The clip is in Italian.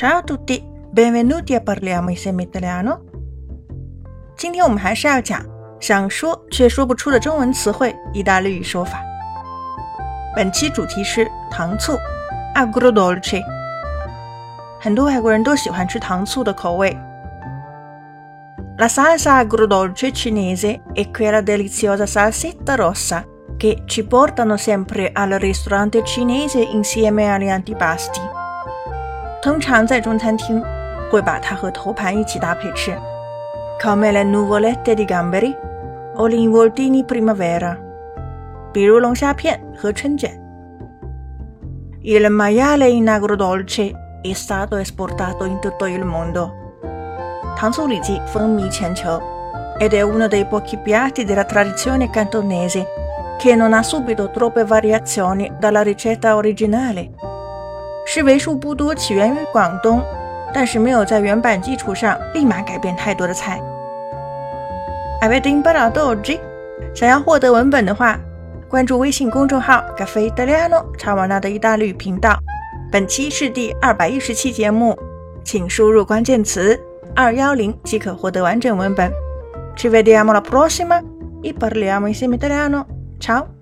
Ciao a tutti, benvenuti a Parliamo insieme italiano。今天我们还是要讲想说却说不出的中文词汇意大利语说法。本期主题是糖醋 （agrodolce）。很多外国人都喜欢吃糖醋的口味。La salsa agrodolce cinese è quella deliziosa salsetta rossa che ci portano sempre al ristorante cinese insieme agli antipasti。 通常在中餐厅会把它和头盘一起搭配吃，come le nuvolette di gamberi o gli involtini primavera，比如龙虾片和春卷。Il maiale in agrodolce è stato esportato in tutto il mondo。糖醋里脊风靡全球，ed è uno dei pochi piatti della tradizione cantonese che non ha subito troppe variazioni dalla ricetta originale。 是为数不多起源于广东，但是没有在原版基础上立马改变太多的菜。Avete imparato oggi？想要获得文本的话，关注微信公众号“咖啡意大利诺”查瓦纳的意大利语频道。本期是第二百一十期节目，请输入关键词“二幺零”即可获得完整文本。Ci vediamo la prossima I parliamo insieme italiano.。Ciao。